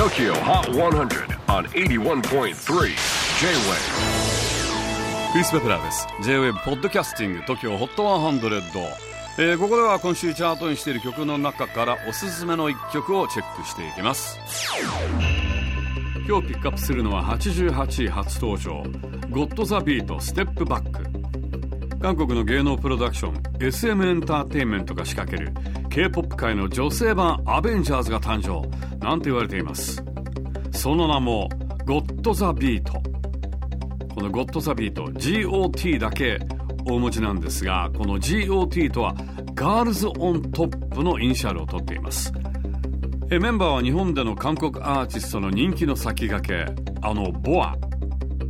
TOKYO HOT 100 on 81.3 J-WAVE クリス・ベプラーです。J-WAVE ポッドキャスティング TOKYO HOT 100、えー、ここでは今週チャートにしている曲の中からおすすめの一曲をチェックしていきます。今日ピックアップするのは88位初登場。ゴッド・ザ・ビートステップバック韓国の芸能プロダクション SM エンターテインメントが仕掛ける K-POP 界の女性版アベンジャーズが誕生。なんて言われています。その名も GOT the beat。この GOT the beat GOT だけ大文字なんですがこの GOT とは Girls On Top のイニシャルを取っています。えメンバーは日本での韓国アーティストの人気の先駆けあの BoA。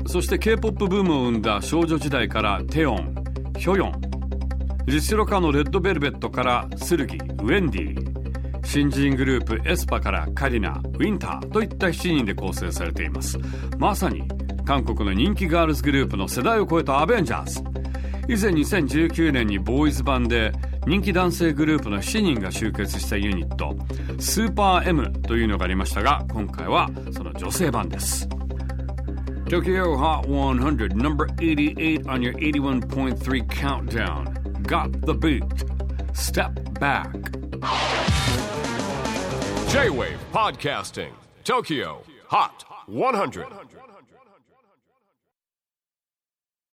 そして K-POP ブームを生んだ少女時代からテヨン。ヒョヨン。実力派のレッドベルベットからスルギウェンディ。新人グループエスパからカリナウィンターといった7人で構成されています。まさに韓国の人気ガールズグループの世代を超えたアベンジャーズ。以前2019年にボーイズ版で人気男性グループの7人が集結したユニットスーパー M というのがありましたが今回はその女性版です。Tokyo Hot 100, number 88 on your 81.3 countdown. Got the beat. Step back. J-WAVE PODCASTING TOKYO HOT 100